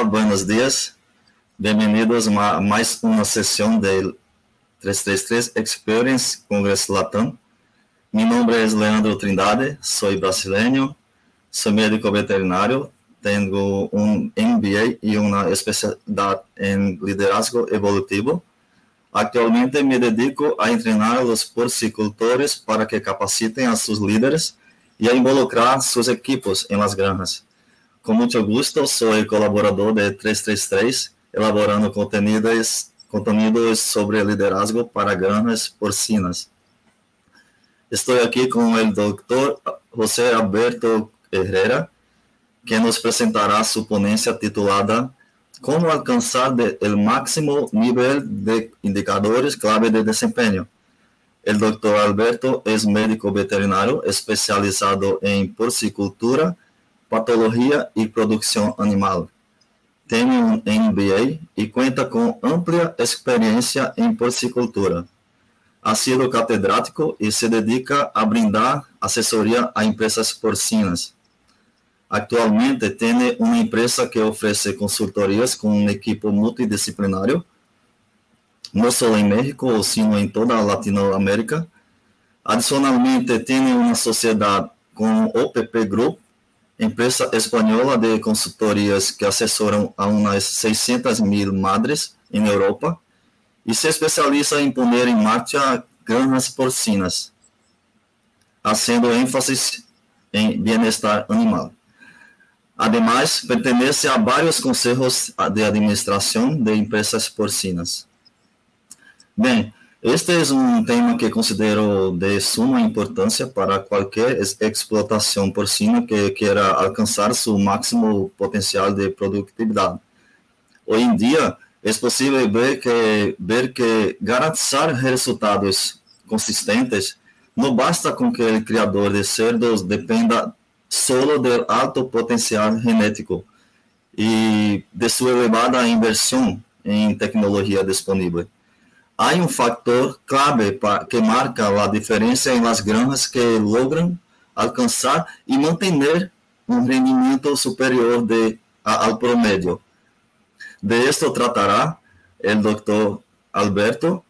Hola, días. Bienvenidos a más una sesión del 333 Experience Congress Latam. Mi nombre es Leandro Trindade, soy brasileño, soy médico veterinario, tengo un MBA y una especialidad en liderazgo evolutivo. Actualmente me dedico a entrenar a los porcicultores para que capaciten a sus líderes y a involucrar sus equipos en las granjas. Con mucho gusto, soy colaborador de 333, elaborando contenidos, contenidos sobre liderazgo para granjas porcinas. Estoy aquí con el doctor José Alberto Herrera, que nos presentará su ponencia titulada Cómo alcanzar el máximo nivel de indicadores clave de desempeño. El doctor Alberto es médico veterinario especializado en porcicultura patología y producción animal. Tiene un MBA y cuenta con amplia experiencia en porcicultura. Ha sido catedrático y se dedica a brindar asesoría a empresas porcinas. Actualmente tiene una empresa que ofrece consultorías con un equipo multidisciplinario, no solo en México, sino en toda Latinoamérica. Adicionalmente, tiene una sociedad con OPP Group, empresa espanhola de consultorias que assessoram a umas 600 mil madres em Europa e se especializa em pôr em marcha granjas porcinas, fazendo ênfase em bem-estar animal. Ademais, pertence a vários conselhos de administração de empresas porcinas. Bem, este es un tema que considero de suma importancia para cualquier explotación porcina que quiera alcanzar su máximo potencial de productividad. Hoy en día es posible ver que, ver que garantizar resultados consistentes no basta con que el criador de cerdos dependa solo del alto potencial genético y de su elevada inversión en tecnología disponible há um fator clave que marca a diferença em las granjas que logran alcançar e manter um rendimento superior de, promedio. De esto tratará el doctor Alberto.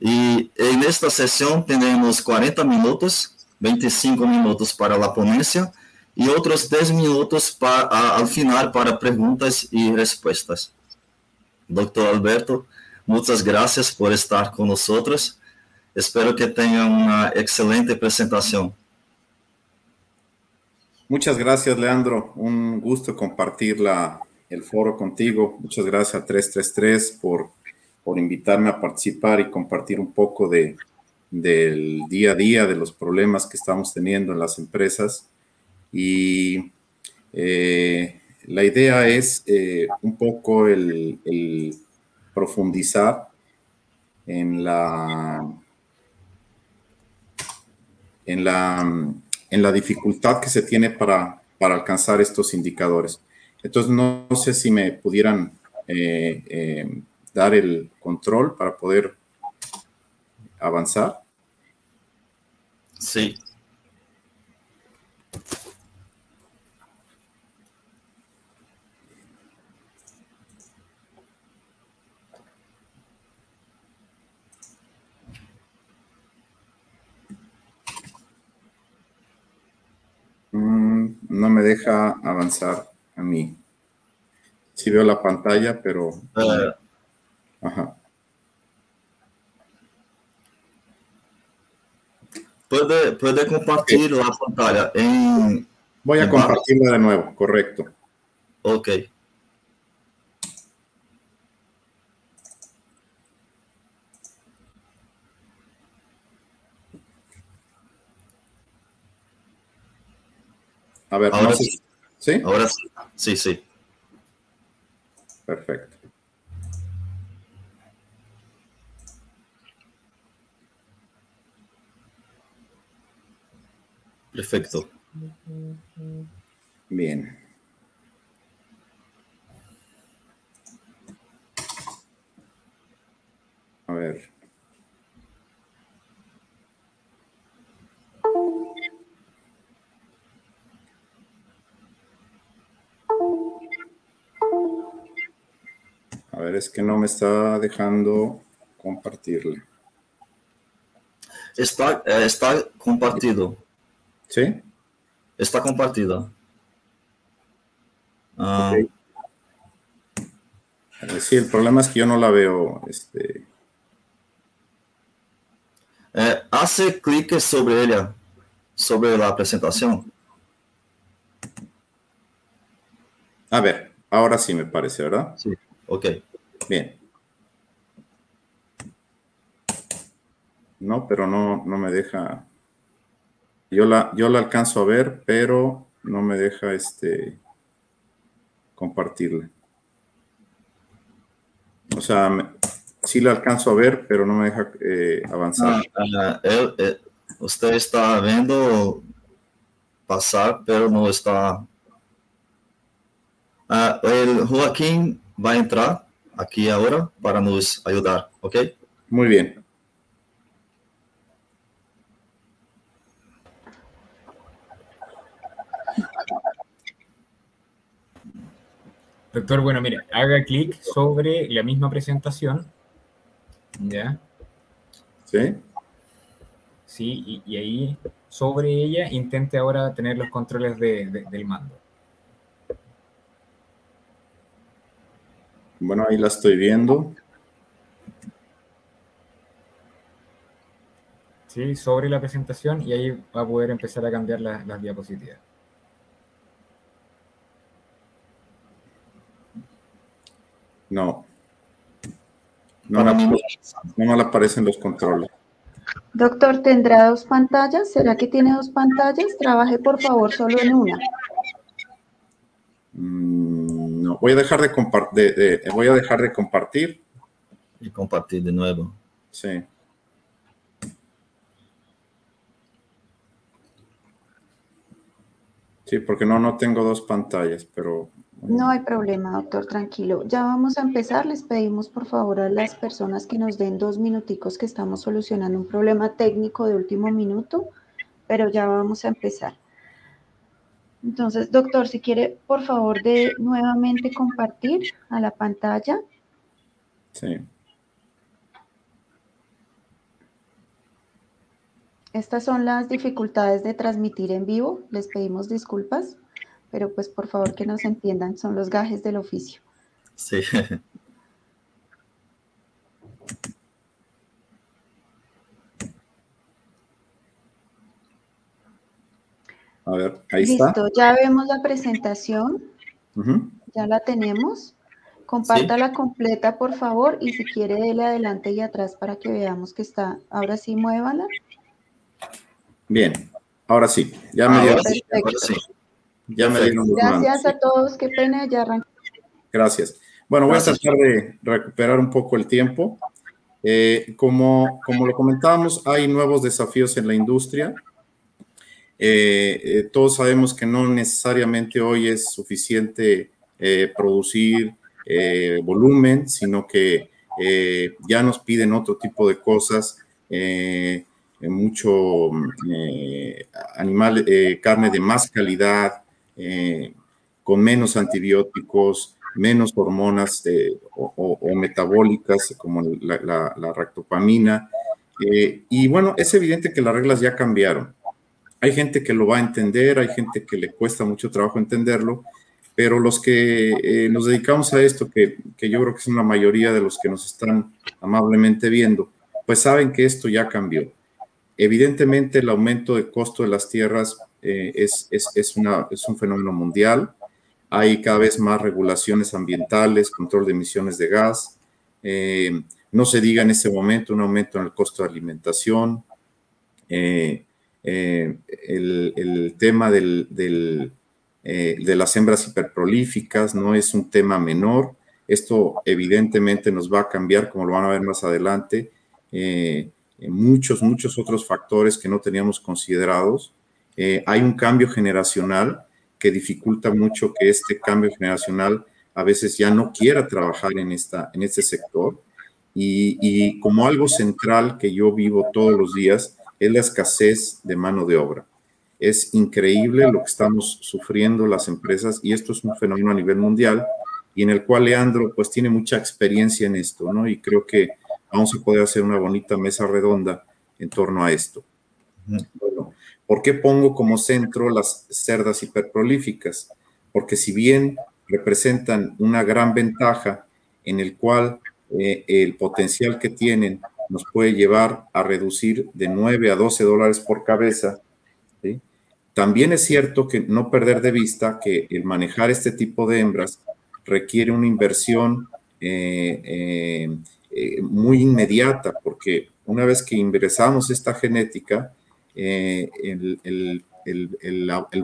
E en esta sesión tenemos 40 minutos, 25 minutos para a ponencia e outros 10 minutos para, al final para perguntas e respostas. Doctor Alberto, Muchas gracias por estar con nosotros. Espero que tengan una excelente presentación. Muchas gracias, Leandro. Un gusto compartir la, el foro contigo. Muchas gracias a 333 por, por invitarme a participar y compartir un poco de, del día a día, de los problemas que estamos teniendo en las empresas. Y eh, la idea es eh, un poco el, el profundizar en la, en la, en la dificultad que se tiene para, para alcanzar estos indicadores. Entonces, no, sé si me pudieran eh, eh, dar el control para poder avanzar. Sí. Mm, no me deja avanzar a mí. Sí veo la pantalla, pero... Uh, Ajá. Puede, puede compartir la pantalla en... Voy a en compartirla de nuevo, correcto. Ok. A ver, Ahora no sé- sí. ¿Sí? Ahora sí. Sí, sí. Perfecto. Perfecto. Bien. A ver. Ver, es que no me está dejando compartirle. Está, eh, está compartido. ¿Sí? Está compartido. Ah, Sí, el problema es que yo no la veo. Este, eh, hace clic sobre ella, sobre la presentación. a ver, ahora sí me parece, ¿verdad? Sí. Ok. Bien. No, pero no, no me deja. Yo la, yo la alcanzo a ver, pero no me deja este compartirla. O sea, sí la alcanzo a ver, pero no me deja eh, avanzar. Ah, él- eh, usted está viendo pasar, pero no está. Ah, el Joaquín va a entrar aquí ahora para nos ayudar, ¿ok? Muy bien. Doctor, bueno, mire, haga clic sobre la misma presentación. ¿Ya? ¿Sí? Sí, y, y ahí sobre ella intente ahora tener los controles de- de- del mando. Bueno, ahí la estoy viendo. ¿Sí? Sobre la presentación y ahí va a poder empezar a cambiar las, las diapositivas. No. No, me- no me aparecen los controles. Doctor, ¿tendrá dos pantallas? ¿Será que tiene dos pantallas? Trabaje por favor solo en una. Mm, no, voy a dejar de compartir. voy a dejar de compartir. y compartir de nuevo. Sí. Sí, porque no, no tengo dos pantallas, pero No hay problema, doctor, tranquilo. Ya vamos a empezar. Les pedimos por favor a las personas que nos den dos minuticos que estamos solucionando un problema técnico de último minuto, pero ya vamos a empezar. Entonces, doctor, si quiere, por favor, de nuevamente compartir a la pantalla. sí. Estas son las dificultades de transmitir en vivo. Les pedimos disculpas, pero pues por favor que nos entiendan, son los gajes del oficio. Sí. Está. Listo, ya vemos la presentación, ya la tenemos. Compártala completa, por favor, y si quiere, dele adelante y atrás para que veamos que está. Ahora sí, muévala. Bien, ahora sí. Ya me Ahora dieron, sí, ahora sí. ya me dieron los mandos. Gracias a todos, qué pena, ya arrancamos. Gracias. Bueno, voy a tratar de recuperar un poco el tiempo. Eh, como, como lo comentábamos, hay nuevos desafíos en la industria. Eh, eh, todos sabemos que no necesariamente hoy es suficiente eh, producir volumen, sino que ya nos piden otro tipo de cosas, mucho eh, animal, carne de más calidad, con menos antibióticos, menos hormonas o, metabólicas como la, ractopamina. Y bueno, es evidente que las reglas ya cambiaron. Hay gente que lo va a entender, hay gente que le cuesta mucho trabajo entenderlo, pero los que eh, nos dedicamos a esto, que, yo creo que son la mayoría de los que nos están amablemente viendo, pues saben que esto ya cambió. Evidentemente el aumento de costo de las tierras eh, es, es, es, una, es un fenómeno mundial. Hay cada vez más regulaciones ambientales, control de emisiones de gas. eh, no se diga en este momento un aumento en el costo de alimentación. Eh, el, tema del, eh, de las hembras hiperprolíficas no es un tema menor. Esto evidentemente nos va a cambiar, como lo van a ver más adelante, eh, muchos, muchos otros factores que no teníamos considerados. Hay un cambio generacional que dificulta mucho que este cambio generacional a veces ya no quiera trabajar en, esta, en este sector. Y como algo central que yo vivo todos los días es la escasez de mano de obra. Es increíble lo que estamos sufriendo las empresas y esto es un fenómeno a nivel mundial. y en el cual Leandro pues tiene mucha experiencia en esto, ¿no? Y creo que vamos a poder hacer una bonita mesa redonda en torno a esto. Bueno, ¿por qué pongo como centro las cerdas hiperprolíficas? Porque si bien representan una gran ventaja en el cual eh, el potencial que tienen nos puede llevar a reducir de 9 a 12 dólares por cabeza. También es cierto que no perder de vista que el manejar este tipo de hembras requiere una inversión eh, eh, muy inmediata, porque una vez que ingresamos esta genética, el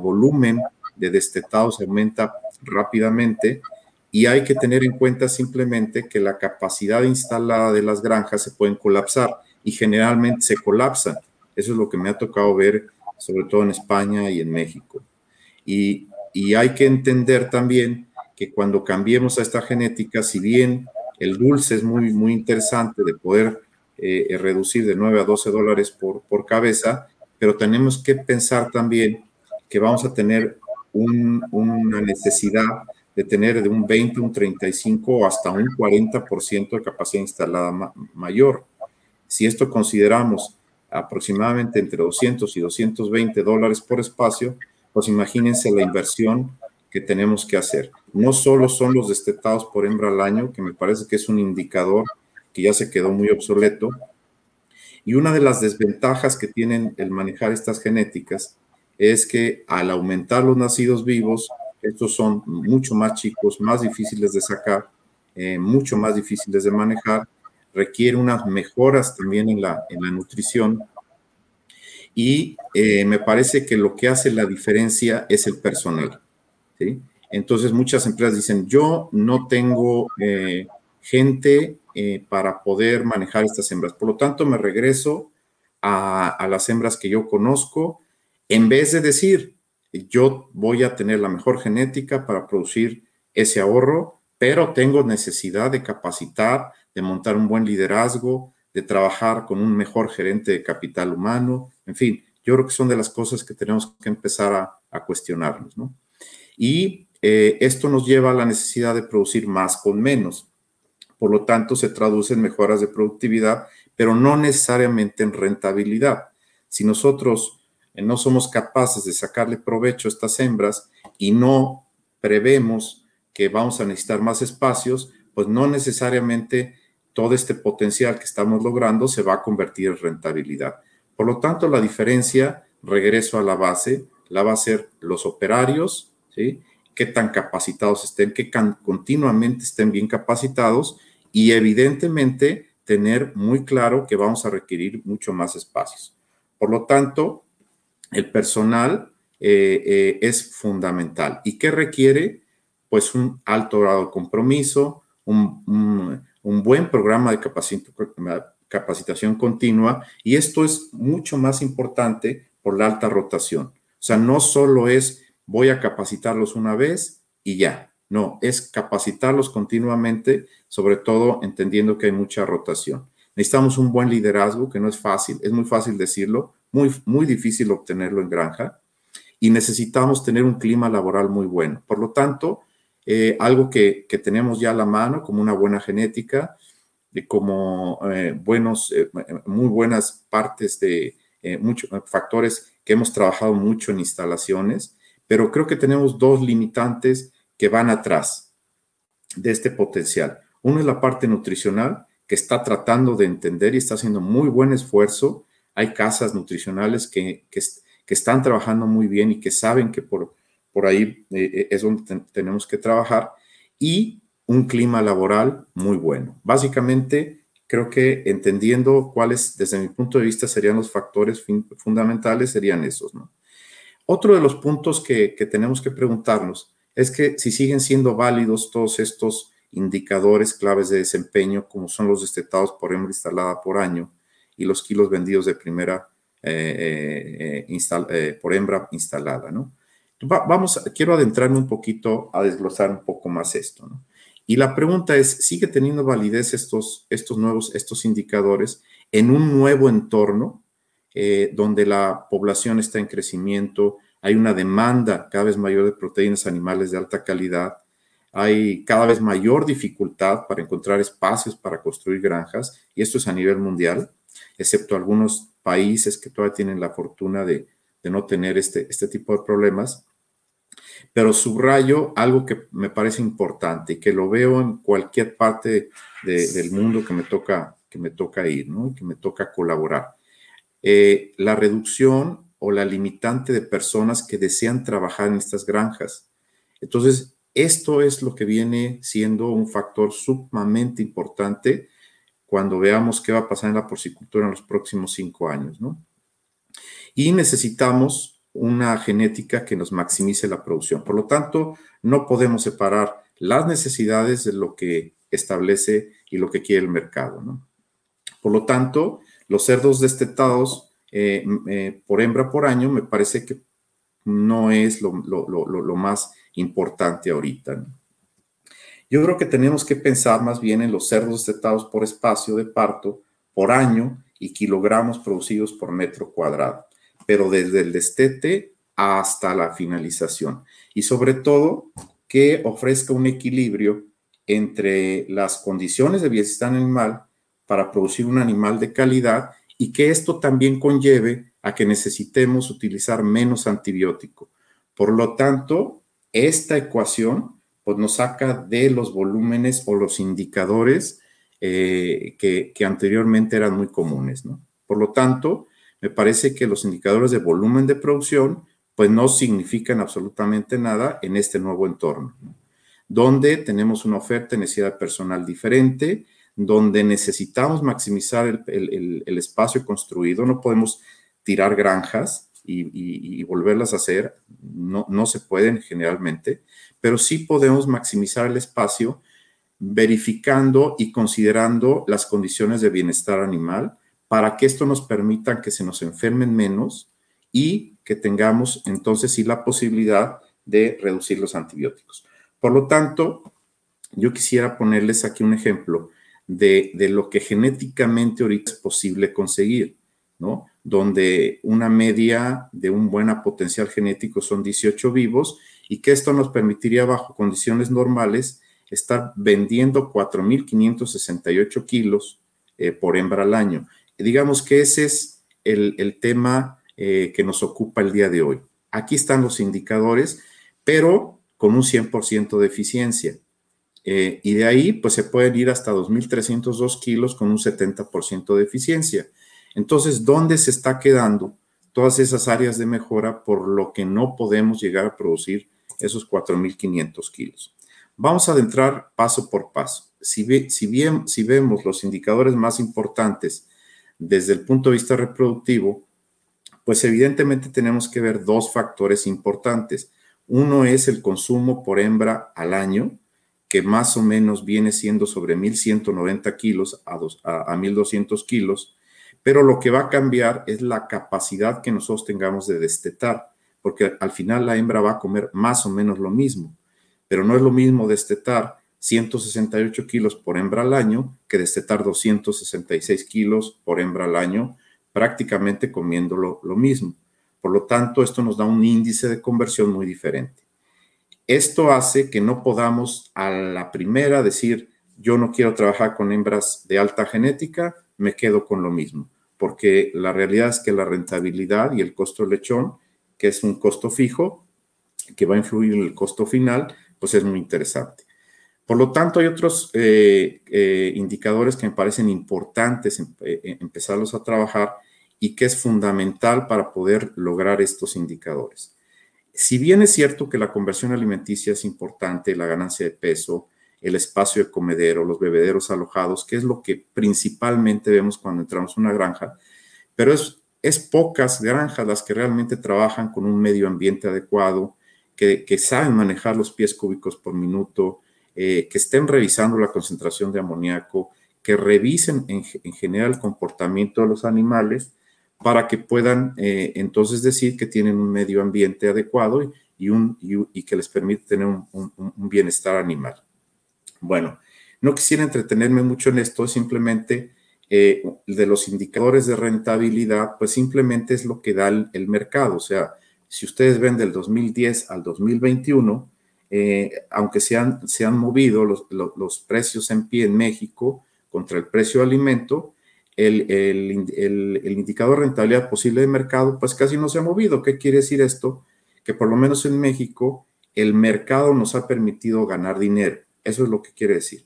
volumen de destetados aumenta rápidamente y hay que tener en cuenta simplemente que la capacidad instalada de las granjas se pueden colapsar y generalmente se colapsan. Eso es lo que me ha tocado ver, sobre todo en España y en México. Y, hay que entender también que cuando cambiemos a esta genética, si bien el dulce es muy, muy interesante de poder eh, reducir de 9 a 12 dólares por, por cabeza, pero tenemos que pensar también que vamos a tener una necesidad de tener de un 20, un 35 o hasta un 40% de capacidad instalada mayor. Si esto consideramos aproximadamente entre 200 y 220 dólares por espacio, pues imagínense la inversión que tenemos que hacer. No solo son los destetados por hembra al año, que me parece que es un indicador que ya se quedó muy obsoleto, y una de las desventajas que tienen el manejar estas genéticas es que al aumentar los nacidos vivos, estos son mucho más chicos, más difíciles de sacar, eh, mucho más difíciles de manejar, requiere unas mejoras también en la, en la nutrición. Y eh, me parece que lo que hace la diferencia es el personal. Entonces muchas empresas dicen, yo no tengo eh, gente para poder manejar estas hembras. Por lo tanto, me regreso a, a las hembras que yo conozco, en vez de decir, yo voy a tener la mejor genética para producir ese ahorro, pero tengo necesidad de capacitar, de montar un buen liderazgo, de trabajar con un mejor gerente de capital humano, en fin, yo creo que son de las cosas que tenemos que empezar a, cuestionarnos, ¿no? Y eh, esto nos lleva a la necesidad de producir más con menos. Por lo tanto, se traduce en mejoras de productividad, pero no necesariamente en rentabilidad. Si nosotros no somos capaces de sacarle provecho a estas hembras y no prevemos que vamos a necesitar más espacios, pues no necesariamente todo este potencial que estamos logrando se va a convertir en rentabilidad. Por lo tanto, la diferencia, regreso a la base, la va a ser los operarios, ¿sí? qué tan capacitados estén, qué continuamente estén bien capacitados y evidentemente tener muy claro que vamos a requerir mucho más espacios. Por lo tanto, el personal eh, eh, es fundamental. ¿Y qué requiere? Pues un alto grado de compromiso, un, buen programa de capacitación continua y esto es mucho más importante por la alta rotación. O sea, no solo es voy a capacitarlos una vez y ya, no, es capacitarlos continuamente, sobre todo entendiendo que hay mucha rotación. Necesitamos un buen liderazgo, que no es fácil, es muy fácil decirlo, muy, muy difícil obtenerlo en granja y necesitamos tener un clima laboral muy bueno. Por lo tanto, eh, algo que, tenemos ya a la mano, como una buena genética, como eh, buenos, eh, muy buenas partes de muchos factores que hemos trabajado mucho en instalaciones, pero creo que tenemos dos limitantes que van atrás de este potencial. Uno es la parte nutricional, que está tratando de entender y está haciendo muy buen esfuerzo hay casas nutricionales que, están trabajando muy bien y que saben que por, por ahí eh, eh, es donde tenemos que trabajar y un clima laboral muy bueno. Básicamente, creo que entendiendo cuáles, desde mi punto de vista, serían los factores fundamentales, serían esos, ¿no? Otro de los puntos que, que, tenemos que preguntarnos es que si siguen siendo válidos todos estos indicadores claves de desempeño, como son los destetados por hembra instalada por año, y los kilos vendidos de primera eh, eh, eh, por hembra instalada, ¿no? vamos, quiero adentrarme un poquito a desglosar un poco más esto, ¿no? Y la pregunta es, ¿sigue teniendo validez estos, estos nuevos, estos indicadores en un nuevo entorno donde la población está en crecimiento, hay una demanda cada vez mayor de proteínas animales de alta calidad, hay cada vez mayor dificultad para encontrar espacios para construir granjas, y esto es a nivel mundial, excepto algunos países que todavía tienen la fortuna de, no tener este, este tipo de problemas. Pero subrayo algo que me parece importante y que lo veo en cualquier parte del mundo que me toca, que me toca ir, ¿no? que me toca colaborar. Eh, la reducción o la limitante de personas que desean trabajar en estas granjas. Entonces, esto es lo que viene siendo un factor sumamente importante cuando veamos qué va a pasar en la porcicultura en los próximos cinco años, ¿no? Y necesitamos una genética que nos maximice la producción. Por lo tanto, no podemos separar las necesidades de lo que establece y lo que quiere el mercado, ¿no? Por lo tanto, los cerdos destetados eh, eh, por hembra por año me parece que no es lo, lo más importante ahorita. ¿no? Yo creo que tenemos que pensar más bien en los cerdos destetados por espacio de parto por año y kilogramos producidos por metro cuadrado, pero desde el destete hasta la finalización. Y sobre todo, que ofrezca un equilibrio entre las condiciones de bienestar animal para producir un animal de calidad y que esto también conlleve a que necesitemos utilizar menos antibiótico. Por lo tanto, esta ecuación pues nos saca de los volúmenes o los indicadores eh, que, anteriormente eran muy comunes. ¿no? Por lo tanto, me parece que los indicadores de volumen de producción pues no significan absolutamente nada en este nuevo entorno, donde tenemos una oferta de necesidad personal diferente, donde necesitamos maximizar el, espacio construido, no podemos tirar granjas y, volverlas a hacer, no, no se pueden generalmente, pero sí podemos maximizar el espacio verificando y considerando las condiciones de bienestar animal para que esto nos permita que se nos enfermen menos y que tengamos entonces sí la posibilidad de reducir los antibióticos. Por lo tanto, yo quisiera ponerles aquí un ejemplo de, de lo que genéticamente ahorita es posible conseguir, ¿no? Donde una media de un buen potencial genético son 18 vivos y que esto nos permitiría bajo condiciones normales estar vendiendo 4.568 kilos eh, por hembra al año. digamos que ese es el, tema eh, que nos ocupa el día de hoy. Aquí están los indicadores, pero con un 100% de eficiencia. Eh, y de ahí, pues se pueden ir hasta 2.302 kilos con un 70% de eficiencia. Entonces, ¿dónde se está quedando todas esas áreas de mejora por lo que no podemos llegar a producir esos 4.500 kilos. Vamos a adentrar paso por paso. Si, bien, si vemos los indicadores más importantes desde el punto de vista reproductivo, pues evidentemente tenemos que ver dos factores importantes. Uno es el consumo por hembra al año, que más o menos viene siendo sobre 1.190 kilos a, a, a 1.200 kilos, pero lo que va a cambiar es la capacidad que nosotros tengamos de destetar porque al final la hembra va a comer más o menos lo mismo, pero no es lo mismo destetar 168 kilos por hembra al año que destetar 266 kilos por hembra al año, prácticamente comiéndolo lo mismo. Por lo tanto, esto nos da un índice de conversión muy diferente. Esto hace que no podamos a la primera decir, yo no quiero trabajar con hembras de alta genética, me quedo con lo mismo, porque la realidad es que la rentabilidad y el costo del lechón que es un costo fijo, que va a influir en el costo final, pues es muy interesante. Por lo tanto, hay otros eh, eh, indicadores que me parecen importantes eh, empezarlos a trabajar y que es fundamental para poder lograr estos indicadores. Si bien es cierto que la conversión alimenticia es importante, la ganancia de peso, el espacio de comedero, los bebederos alojados, que es lo que principalmente vemos cuando entramos a una granja, pero es es pocas granjas las que realmente trabajan con un medio ambiente adecuado, que, saben manejar los pies cúbicos por minuto, eh, que estén revisando la concentración de amoníaco, que revisen en, general el comportamiento de los animales para que puedan eh, entonces decir que tienen un medio ambiente adecuado y, que les permite tener un, bienestar animal. Bueno, no quisiera entretenerme mucho en esto, simplemente eh, de los indicadores de rentabilidad, pues simplemente es lo que da el, mercado. O sea, si ustedes ven del 2010 al 2021, aunque se han, se han movido los, los, precios en pie en México contra el precio de alimento, el, el, el, el, indicador de rentabilidad posible de mercado, pues casi no se ha movido. ¿Qué quiere decir esto? Que por lo menos en México el mercado nos ha permitido ganar dinero. Eso es lo que quiere decir.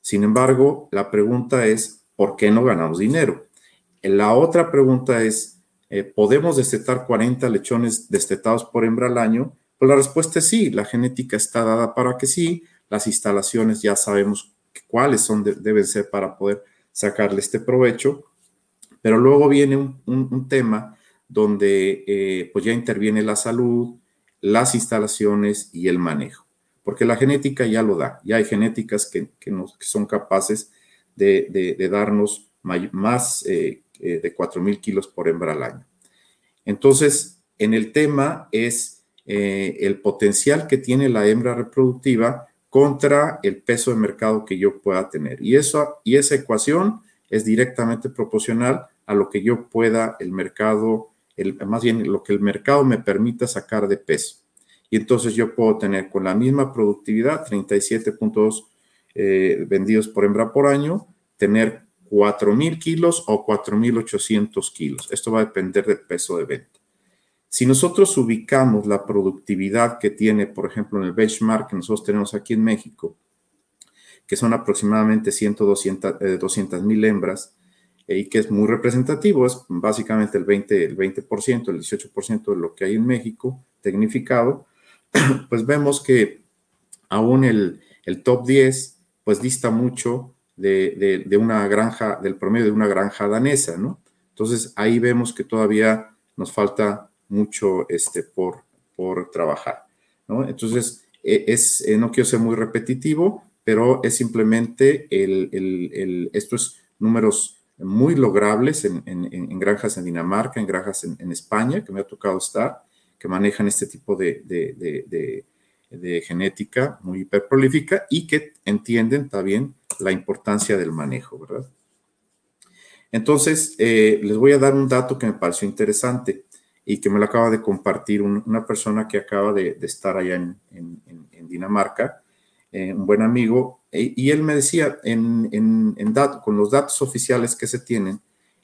Sin embargo, la pregunta es, ¿por qué no ganamos dinero? La otra pregunta es, eh, ¿podemos destetar 40 lechones destetados por hembra al año? Pues la respuesta es sí, la genética está dada para que sí, las instalaciones ya sabemos cuáles son deben ser para poder sacarle este provecho, pero luego viene un, tema donde eh, pues ya interviene la salud, las instalaciones y el manejo, porque la genética ya lo da, ya hay genéticas que, nos, son capaces de, darnos más eh, eh, de 4.000 kilos por hembra al año. Entonces, en el tema es el potencial que tiene la hembra reproductiva contra el peso de mercado que yo pueda tener. Y, eso, y esa ecuación es directamente proporcional a lo que yo pueda el mercado, más bien lo que el mercado me permita sacar de peso. Y entonces yo puedo tener con la misma productividad, 37.2 eh, vendidos por hembra por año, tener 4.000 kilos o 4.800 kilos. Esto va a depender del peso de venta. Si nosotros ubicamos la productividad que tiene, por ejemplo, en el benchmark que nosotros tenemos aquí en México, que son aproximadamente 100, 200 mil hembras, eh, y que es muy representativo, es básicamente el 20%, el, 20%, el 18% de lo que hay en México, tecnificado, pues vemos que aún el, el top 10, pues dista mucho de, de, una granja, del promedio de una granja danesa, ¿no? Entonces ahí vemos que todavía nos falta mucho este, por, por trabajar. ¿no? Entonces, e, es, eh, no quiero ser muy repetitivo, pero es simplemente el, el, estos números muy logrables en, en, granjas en Dinamarca, en granjas en, España, que me ha tocado estar, que manejan este tipo de, de genética muy hiperprolífica y que entienden también la importancia del manejo, ¿verdad? Entonces, eh, les voy a dar un dato que me pareció interesante y que me lo acaba de compartir una persona que acaba de, estar allá en, Dinamarca, eh, un buen amigo, e, y él me decía, con los datos oficiales que se tienen,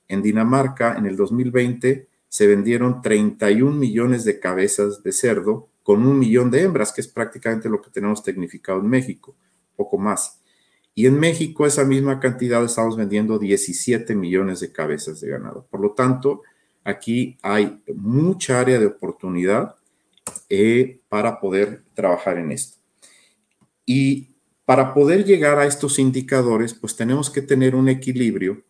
en Dinamarca en el 2020 se vendieron 31 millones de cabezas de cerdo con un millón de hembras, que es prácticamente lo que tenemos tecnificado en México, poco más. Y en México esa misma cantidad estamos vendiendo 17 millones de cabezas de ganado. Por lo tanto, aquí hay mucha área de oportunidad eh, para poder trabajar en esto. Y para poder llegar a estos indicadores, pues tenemos que tener un equilibrio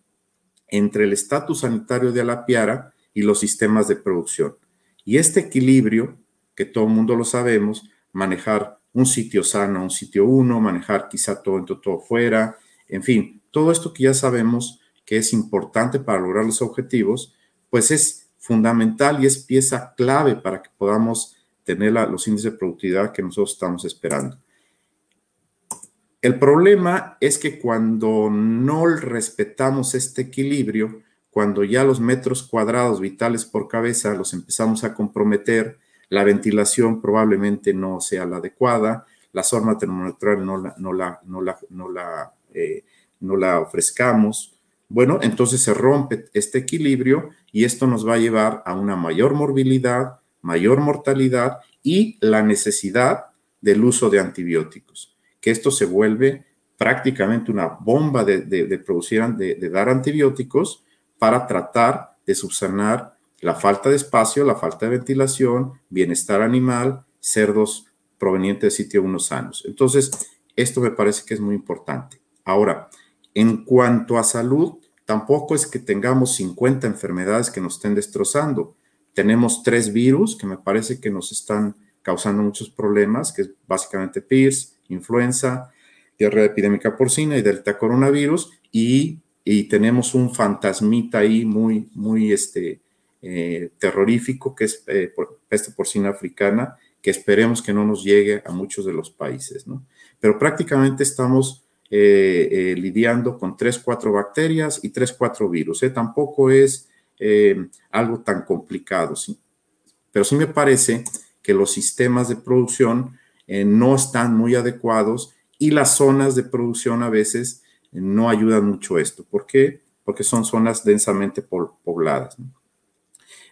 entre el estatus sanitario de la piara y los sistemas de producción. Y este equilibrio, que todo el mundo lo sabemos, manejar un sitio sano, un sitio uno, manejar quizá todo dentro, todo fuera, en fin, todo esto que ya sabemos que es importante para lograr los objetivos, pues es fundamental y es pieza clave para que podamos tener los índices de productividad que nosotros estamos esperando. El problema es que cuando no respetamos este equilibrio, cuando ya los metros cuadrados vitales por cabeza los empezamos a comprometer, la ventilación probablemente no sea la adecuada, la forma termoneutral no la, no la, no la, no la, eh, no la ofrezcamos, bueno, entonces se rompe este equilibrio y esto nos va a llevar a una mayor morbilidad, mayor mortalidad y la necesidad del uso de antibióticos, que esto se vuelve prácticamente una bomba de, producir, de, dar antibióticos para tratar de subsanar la falta de espacio, la falta de ventilación, bienestar animal, cerdos provenientes de sitio unos sanos. Entonces, esto me parece que es muy importante. Ahora, en cuanto a salud, tampoco es que tengamos 50 enfermedades que nos estén destrozando. Tenemos tres virus que me parece que nos están causando muchos problemas, que es básicamente PIRS, influenza, diarrea epidémica porcina y delta coronavirus, y, tenemos un fantasmita ahí muy, muy este, eh, terrorífico, que es eh, peste porcina africana, que esperemos que no nos llegue a muchos de los países, ¿no? Pero prácticamente estamos eh, lidiando con tres, cuatro bacterias y tres, cuatro virus. Tampoco es algo tan complicado, ¿sí? pero sí me parece que los sistemas de producción no están muy adecuados y las zonas de producción a veces no ayudan mucho esto. ¿Por qué? Porque son zonas densamente pobladas.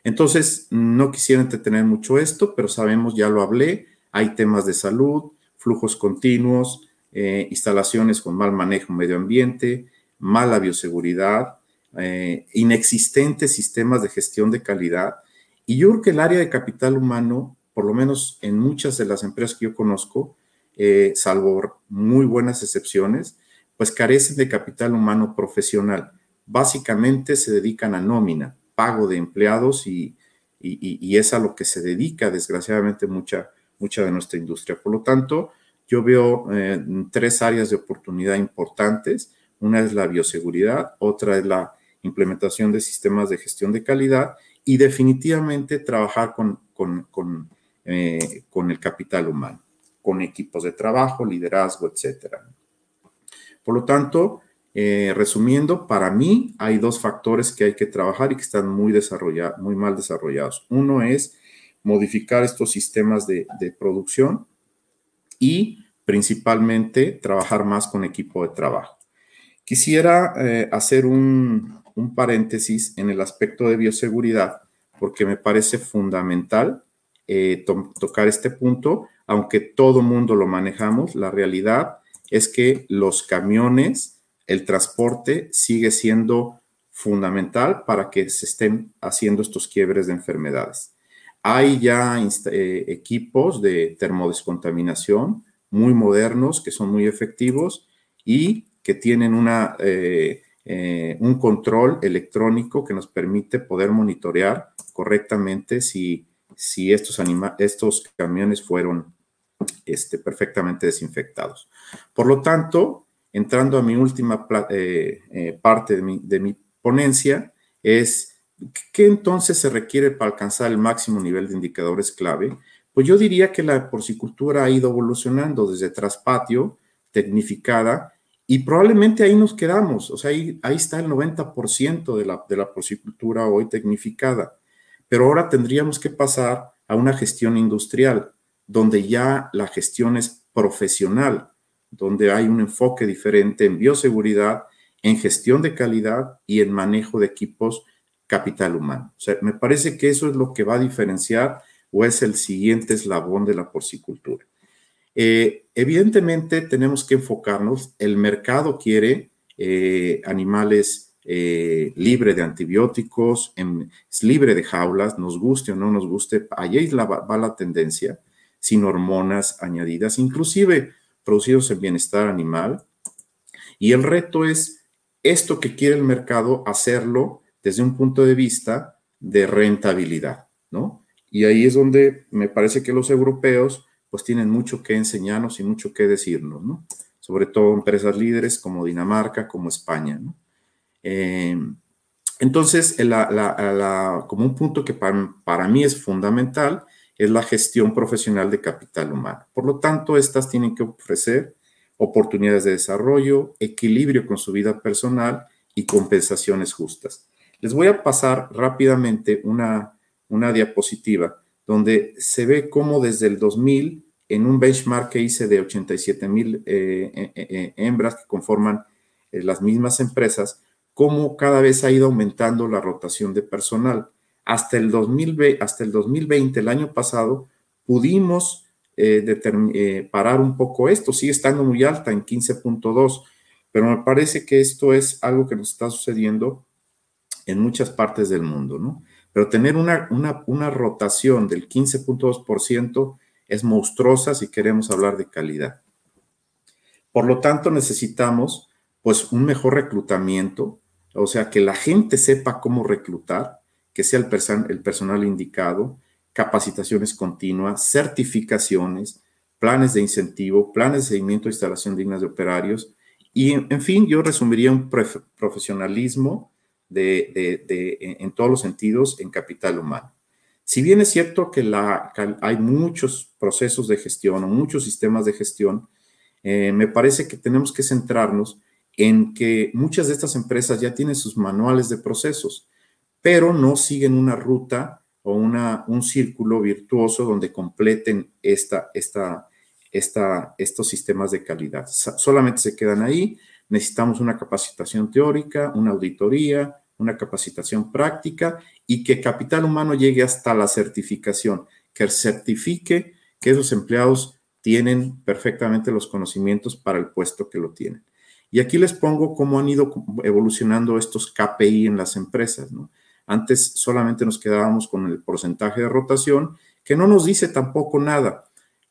Entonces, no quisiera entretener mucho esto, pero sabemos, ya lo hablé, hay temas de salud, flujos continuos, eh, instalaciones con mal manejo medio ambiente, mala bioseguridad, eh, inexistentes sistemas de gestión de calidad. Y yo creo que el área de capital humano, por lo menos en muchas de las empresas que yo conozco, eh, salvo muy buenas excepciones, pues carecen de capital humano profesional. Básicamente se dedican a nómina, pago de empleados y, y, es a lo que se dedica desgraciadamente mucha, mucha de nuestra industria. Por lo tanto, yo veo eh, tres áreas de oportunidad importantes. Una es la bioseguridad, otra es la implementación de sistemas de gestión de calidad y definitivamente trabajar con, con, con, eh, con el capital humano, con equipos de trabajo, liderazgo, etcétera. Por lo tanto, eh, resumiendo, para mí hay dos factores que hay que trabajar y que están muy, desarrollados, muy mal desarrollados. Uno es modificar estos sistemas de, producción y principalmente trabajar más con equipo de trabajo. Quisiera eh, hacer un, un, paréntesis en el aspecto de bioseguridad porque me parece fundamental eh, tocar este punto, aunque todo mundo lo manejamos, la realidad es que los camiones, el transporte sigue siendo fundamental para que se estén haciendo estos quiebres de enfermedades. Hay ya eh, equipos de termodescontaminación muy modernos que son muy efectivos y que tienen una, eh, eh, un control electrónico que nos permite poder monitorear correctamente si, si estos, estos camiones fueron este, perfectamente desinfectados. Por lo tanto, entrando a mi última parte de mi, de mi ponencia, es ¿Qué entonces se requiere para alcanzar el máximo nivel de indicadores clave? Pues yo diría que la porcicultura ha ido evolucionando desde traspatio, tecnificada, y probablemente ahí nos quedamos. O sea, ahí, ahí está el 90% de la, de la porcicultura hoy tecnificada. Pero ahora tendríamos que pasar a una gestión industrial, donde ya la gestión es profesional, donde hay un enfoque diferente en bioseguridad, en gestión de calidad y en manejo de equipos capital humano. O sea, me parece que eso es lo que va a diferenciar o es el siguiente eslabón de la porcicultura. Eh, evidentemente tenemos que enfocarnos, el mercado quiere eh, animales eh, libre de antibióticos, en, es libre de jaulas, nos guste o no nos guste, allí va la tendencia, sin hormonas añadidas, inclusive producidos en bienestar animal. Y el reto es esto que quiere el mercado, hacerlo desde un punto de vista de rentabilidad, ¿no? Y ahí es donde me parece que los europeos pues tienen mucho que enseñarnos y mucho que decirnos, ¿no? Sobre todo empresas líderes como Dinamarca, como España, ¿no? Eh, entonces, como un punto que para, para mí es fundamental es la gestión profesional de capital humano. Por lo tanto, estas tienen que ofrecer oportunidades de desarrollo, equilibrio con su vida personal y compensaciones justas. Les voy a pasar rápidamente una, una diapositiva donde se ve cómo desde el 2000, en un benchmark que hice de 87 mil eh, eh, eh, hembras que conforman las mismas empresas, cómo cada vez ha ido aumentando la rotación de personal. Hasta el, 2020, hasta el 2020, el año pasado, pudimos parar un poco esto. Sigue estando muy alta en 15.2, pero me parece que esto es algo que nos está sucediendo en muchas partes del mundo, ¿no? Pero tener una, una, rotación del 15.2% es monstruosa si queremos hablar de calidad. Por lo tanto, necesitamos pues un mejor reclutamiento, o sea, que la gente sepa cómo reclutar, que sea el, personal indicado, capacitaciones continuas, certificaciones, planes de incentivo, planes de seguimiento de instalación dignas de operarios. Y, en fin, yo resumiría un profesionalismo de, en todos los sentidos en capital humano. Si bien es cierto que hay muchos procesos de gestión o muchos sistemas de gestión, eh, me parece que tenemos que centrarnos en que muchas de estas empresas ya tienen sus manuales de procesos, pero no siguen una ruta o una, un círculo virtuoso donde completen esta, esta, esta, estos sistemas de calidad. Solamente se quedan ahí, necesitamos una capacitación teórica, una auditoría, una capacitación práctica y que capital humano llegue hasta la certificación, que certifique que esos empleados tienen perfectamente los conocimientos para el puesto que lo tienen. Y aquí les pongo cómo han ido evolucionando estos KPI en las empresas. Antes solamente nos quedábamos con el porcentaje de rotación, que no nos dice tampoco nada.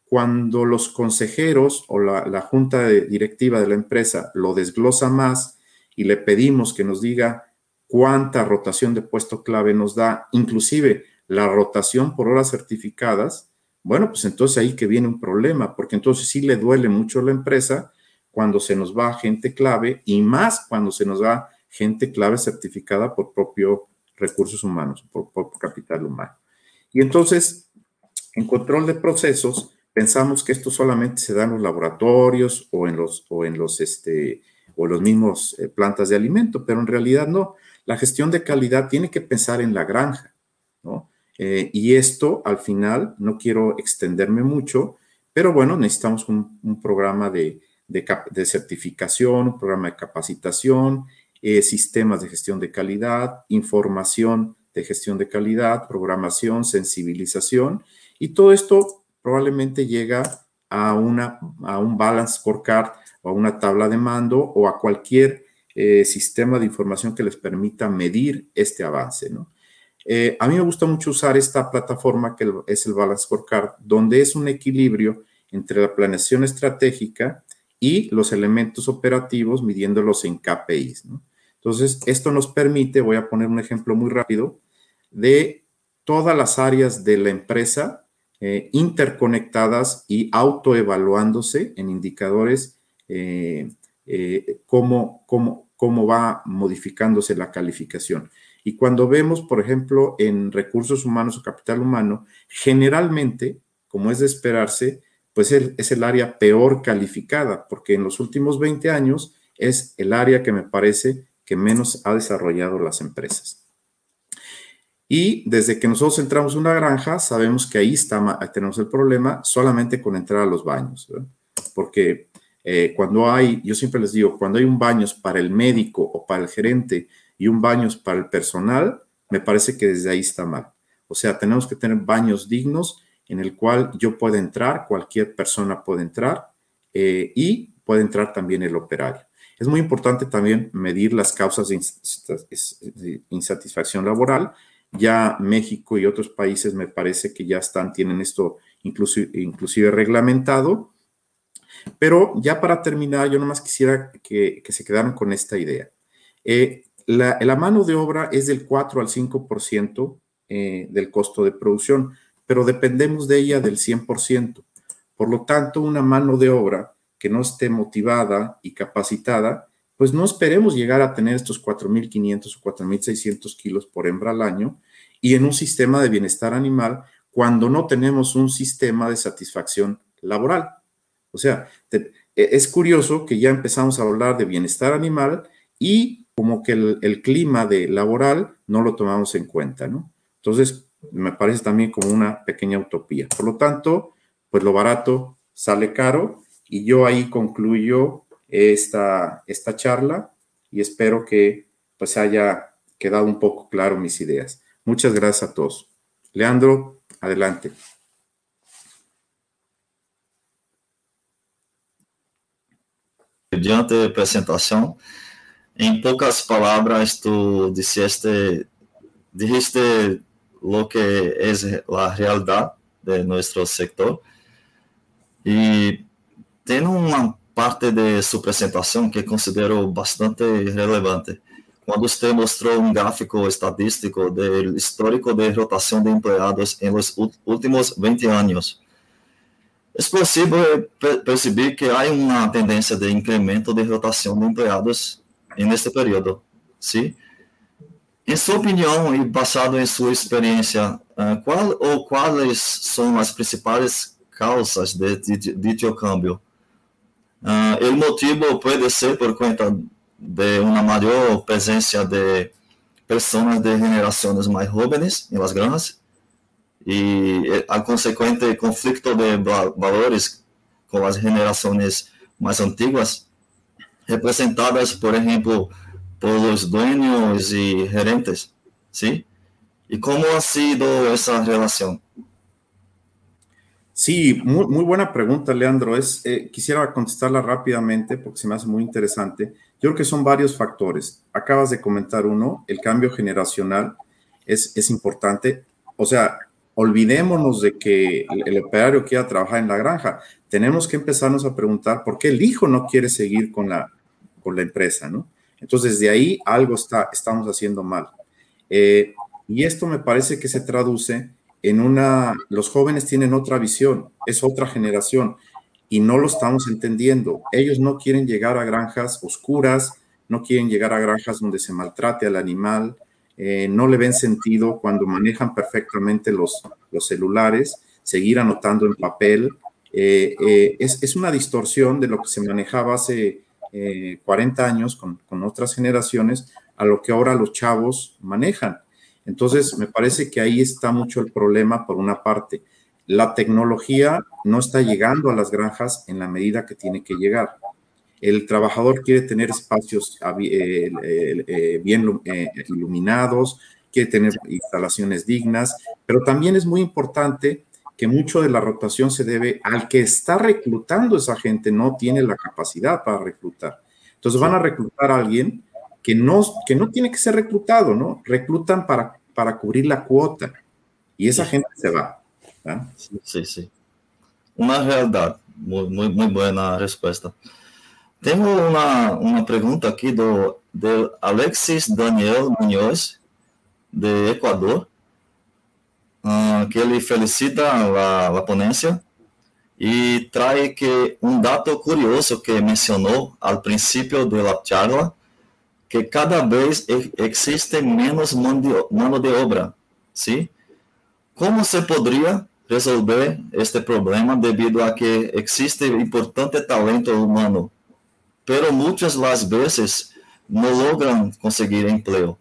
Cuando los consejeros o la, junta directiva de la empresa lo desglosa más y le pedimos que nos diga cuánta rotación de puesto clave nos da, inclusive la rotación por horas certificadas, bueno, pues entonces ahí que viene un problema, porque entonces sí le duele mucho a la empresa cuando se nos va gente clave y más cuando se nos va gente clave certificada por propio recursos humanos, por, capital humano. Y entonces, en control de procesos, pensamos que esto solamente se da en los laboratorios o en los, o en los, este, o los mismos eh, plantas de alimento, pero en realidad no. La gestión de calidad tiene que pensar en la granja, ¿no? Eh, y esto, al final, no quiero extenderme mucho, pero bueno, necesitamos un, programa de, certificación, un programa de capacitación, eh, sistemas de gestión de calidad, información de gestión de calidad, programación, sensibilización, y todo esto probablemente llega a, una, a un balance scorecard o a una tabla de mando o a cualquier eh, sistema de información que les permita medir este avance. Eh, a mí me gusta mucho usar esta plataforma que es el Balance Scorecard, donde es un equilibrio entre la planeación estratégica y los elementos operativos midiéndolos en KPIs. Entonces, esto nos permite, voy a poner un ejemplo muy rápido, de todas las áreas de la empresa eh, interconectadas y autoevaluándose en indicadores eh, eh, cómo, cómo, cómo va modificándose la calificación. Y cuando vemos, por ejemplo, en recursos humanos o capital humano, generalmente, como es de esperarse, pues es el área peor calificada, porque en los últimos 20 años es el área que me parece que menos ha desarrollado las empresas. Y desde que nosotros entramos en una granja, sabemos que ahí está, tenemos el problema solamente con entrar a los baños, porque eh, cuando hay, yo siempre les digo, cuando hay un baño para el médico o para el gerente y un baño para el personal, me parece que desde ahí está mal. O sea, tenemos que tener baños dignos en el cual yo pueda entrar, cualquier persona puede entrar eh, y puede entrar también el operario. Es muy importante también medir las causas de insatisfacción laboral. Ya México y otros países me parece que ya están, tienen esto inclusive, reglamentado pero ya para terminar, yo nomás quisiera que, se quedaran con esta idea. Eh, la, mano de obra es del 4 al 5% eh, del costo de producción, pero dependemos de ella del 100%. Por lo tanto, una mano de obra que no esté motivada y capacitada, pues no esperemos llegar a tener estos 4.500 o 4.600 kilos por hembra al año y en un sistema de bienestar animal cuando no tenemos un sistema de satisfacción laboral. O sea, e, es curioso que ya empezamos a hablar de bienestar animal y como que el, clima de laboral no lo tomamos en cuenta, ¿no? Entonces, me parece también como una pequeña utopía. Por lo tanto, pues lo barato sale caro y yo ahí concluyo esta, esta charla y espero que pues haya quedado un poco claro mis ideas. Muchas gracias a todos. Leandro, adelante. Diante da apresentação, em poucas palavras, tu disseste, dijiste lo que es la realidad de nuestro sector e tem uma parte de sua apresentação que considero bastante relevante. Quando você mostrou um gráfico estadístico do histórico de rotação de empregados em los últimos 20 anos, é possível perceber que há uma tendência de incremento de rotação de empregados neste período, sim? Em sua opinião e basado em sua experiência, ah, qual ou quais são as principais causas de, de, de câmbio? Uh, o motivo pode ser por conta de uma maior presença de pessoas de gerações mais jovens em las granjas, e a consequente conflito de valores con las generaciones más antiguas, representadas, por ejemplo, por los dueños y gerentes, ¿sí? ¿Y cómo ha sido esa relación? Sí, muy, buena pregunta, Leandro. Es, eh, quisiera contestarla rápidamente porque se me hace muy interesante. Yo creo que son varios factores. Acabas de comentar uno, el cambio generacional es, es importante. O sea, olvidémonos de que el, el, operario quiera trabajar en la granja. Tenemos que empezarnos a preguntar por qué el hijo no quiere seguir con la, con la empresa, ¿no? Entonces, de ahí algo está, estamos haciendo mal. Eh, y esto me parece que se traduce en una, los jóvenes tienen otra visión, es otra generación y no lo estamos entendiendo. Ellos no quieren llegar a granjas oscuras, no quieren llegar a granjas donde se maltrate al animal, eh, no le ven sentido cuando manejan perfectamente los, los celulares, seguir anotando en papel. Eh, eh, es, es, una distorsión de lo que se manejaba hace 40 años con, con otras generaciones a lo que ahora los chavos manejan. Entonces, me parece que ahí está mucho el problema por una parte. La tecnología no está llegando a las granjas en la medida que tiene que llegar. El trabajador quiere tener espacios eh, eh, bien eh, iluminados, quiere tener instalaciones dignas, pero también es muy importante que mucho de la rotación se debe al que está reclutando esa gente, no tiene la capacidad para reclutar. Entonces van a reclutar a alguien que no, que no tiene que ser reclutado, ¿no? Reclutan para, para cubrir la cuota y esa gente se va. ¿verdad? Sí, sí, sí. Una realidad. Muy, muy, muy buena respuesta. Tengo una, una pregunta aquí do, de Alexis Daniel Muñoz, de Ecuador, uh, que ele felicita a, a ponencia e trae que um dado curioso que mencionou ao princípio da charla, que cada vez existe menos mano de obra, ¿sí? Como se poderia resolver este problema devido a que existe importante talento humano, pero muitas das vezes não logram conseguir empleo?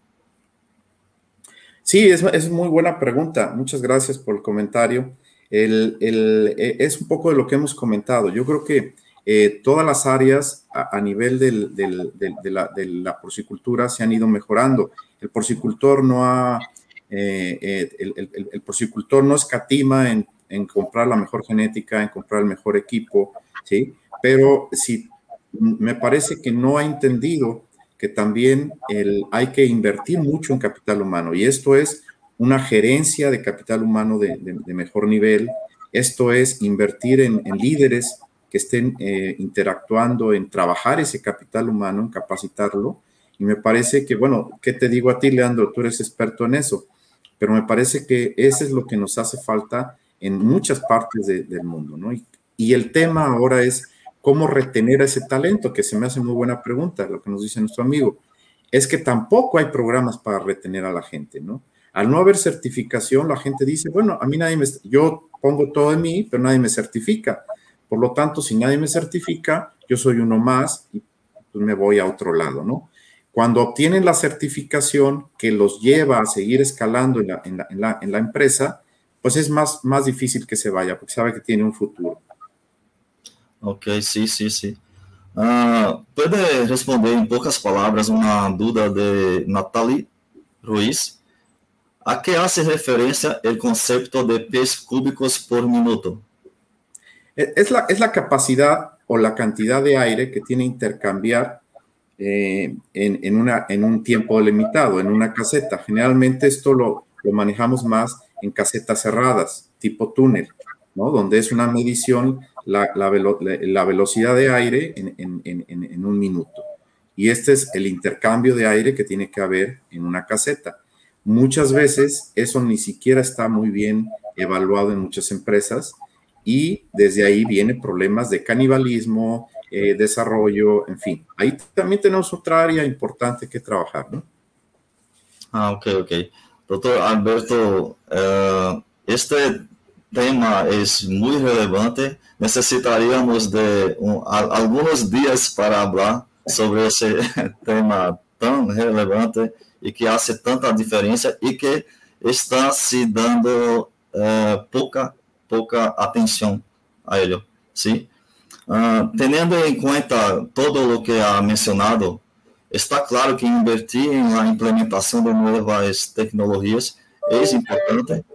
Sí, es, es, muy buena pregunta. Muchas gracias por el comentario. El, el, es un poco de lo que hemos comentado. Yo creo que eh, todas las áreas a, a nivel del, del, del, de, la, de, la, porcicultura se han ido mejorando. El porcicultor no ha, eh, eh, el, el, porcicultor no escatima en, en, comprar la mejor genética, en comprar el mejor equipo, ¿sí? Pero sí, me parece que no ha entendido que también hay que invertir mucho en capital humano y esto es una gerencia de capital humano de, de, de mejor nivel, esto es invertir en, en líderes que estén eh, interactuando en trabajar ese capital humano, en capacitarlo. Y me parece que, bueno, ¿qué te digo a ti, Leandro? Tú eres experto en eso, pero me parece que eso es lo que nos hace falta en muchas partes de, del mundo, ¿no? Y, y, el tema ahora es cómo retener ese talento, que se me hace muy buena pregunta, lo que nos dice nuestro amigo. Es que tampoco hay programas para retener a la gente, ¿no? Al no haber certificación, la gente dice, bueno, a mí nadie me, yo pongo todo en mí, pero nadie me certifica. Por lo tanto, si nadie me certifica, yo soy uno más y pues me voy a otro lado, ¿no? Cuando obtienen la certificación que los lleva a seguir escalando en la, empresa, pues es más, más difícil que se vaya, porque sabe que tiene un futuro. Ok, sí, sí, sí. Uh, ¿Puede responder en pocas palabras una duda de Natalie Ruiz? ¿A qué hace referencia el concepto de pies cúbicos por minuto? Es la, es la capacidad o la cantidad de aire que tiene intercambiar eh, en, en, una, en un tiempo limitado, en una caseta. Generalmente esto lo, lo manejamos más en casetas cerradas, tipo túnel, ¿no? donde es una medición la, la, velo, la velocidad de aire en, en, en, un minuto. Y este es el intercambio de aire que tiene que haber en una caseta. Muchas veces eso ni siquiera está muy bien evaluado en muchas empresas y desde ahí vienen problemas de canibalismo, eh, desarrollo, en fin. Ahí también tenemos otra área importante que trabajar, ¿no? Ah, ok, ok. Doctor Alberto, uh, este tema es muy relevante. Necesitaríamos de um, algunos días para hablar sobre ese tema tan relevante y que hace tanta diferencia y que está se dando uh, poca pouca atenção a ele, sim? Uh, teniendo en cuenta todo lo que ha mencionado, está claro que invertir en la implementación de nuevas tecnologías es importante,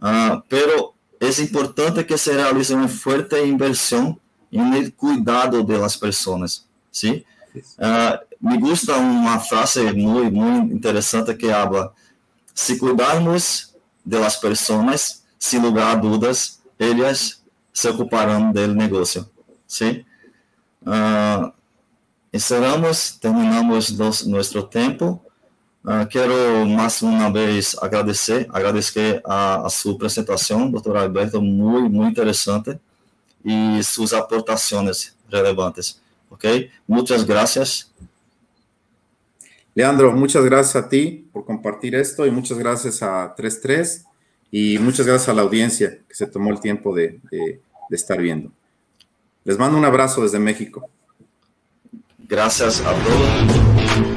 uh, pero es importante que se realice una fuerte inversión en el cuidado de las personas, ¿sí? Uh, me gusta uma frase muito, muito interessante que habla: se cuidarmos de las pessoas, sem lugar a dudas, elas se ocuparão do negócio. ¿sí? Uh, encerramos, terminamos nos, nosso tempo. Uh, quero mais uma vez agradecer, agradecer a, a sua apresentação, doutor Alberto, muito, muito interessante, e suas aportações relevantes. Ok? Muchas gracias. Leandro, muchas gracias a ti por compartir esto y muchas gracias a 33 y muchas gracias a la audiencia que se tomó el tiempo de, estar viendo. Les mando un abrazo desde México. Gracias a todos.